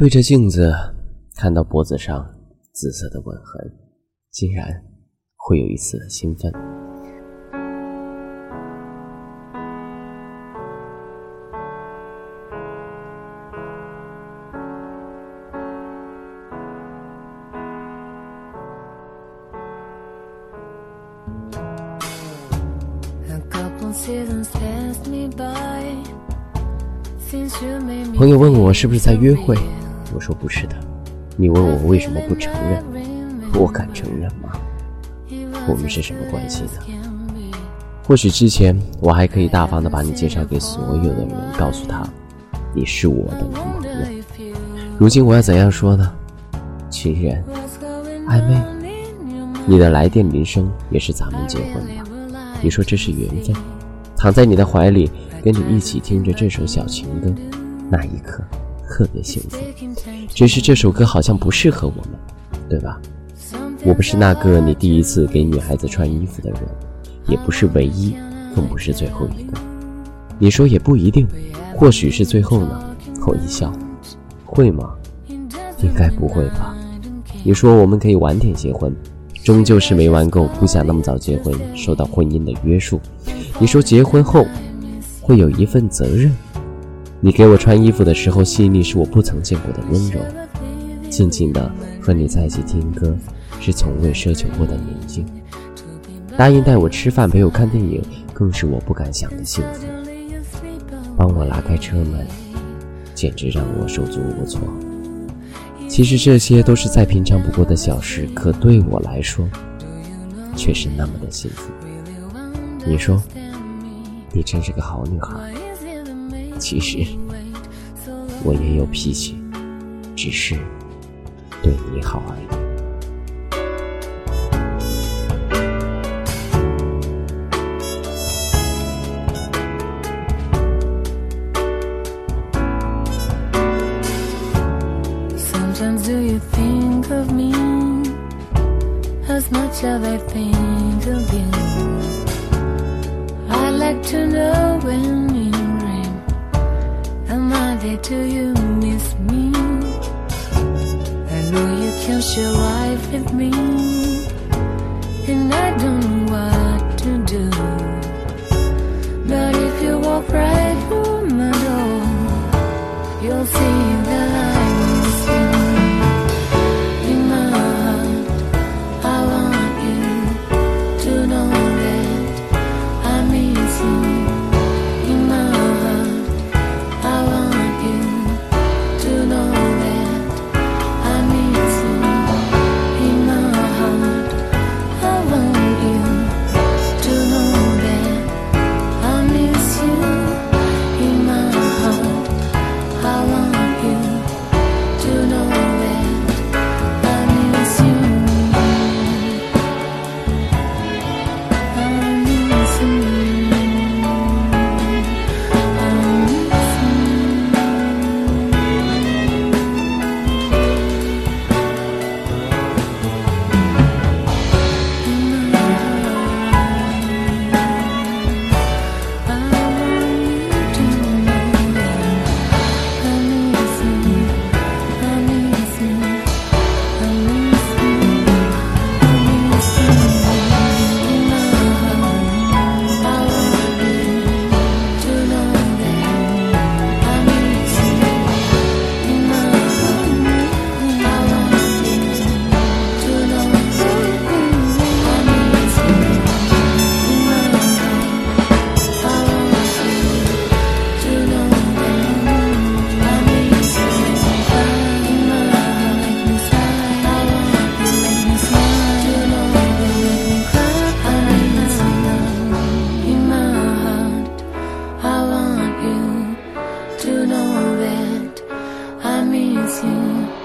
对着镜子，看到脖子上紫色的吻痕，竟然会有一丝的兴奋。朋友问我是不是在约会，我说不是的。你问我为什么不承认，我敢承认吗？我们是什么关系呢？或许之前我还可以大方的把你介绍给所有的人，告诉他你是我的男朋友。如今我要怎样说呢？情人，暧昧，你的来电铃声也是咱们结婚吧？你说这是缘分？躺在你的怀里，跟你一起听着这首小情歌，那一刻特别幸福。只是这首歌好像不适合我们，对吧？我不是那个你第一次给女孩子穿衣服的人，也不是唯一，更不是最后一个。你说也不一定，或许是最后呢？我一笑，会吗？应该不会吧？你说我们可以晚点结婚。终究是没玩够，不想那么早结婚，受到婚姻的约束。你说结婚后会有一份责任。你给我穿衣服的时候细腻，是我不曾见过的温柔。静静的和你在一起听歌，是从未奢求过的宁静。答应带我吃饭，陪我看电影，更是我不敢想的幸福。帮我拉开车门，简直让我手足无措。其实这些都是再平常不过的小事，可对我来说，却是那么的幸福。你说，你真是个好女孩。其实，我也有脾气，只是对你好而已。do you think of me as much as I think of you? I'd like to know when. There till you miss me? I know you can share life with me, miss you.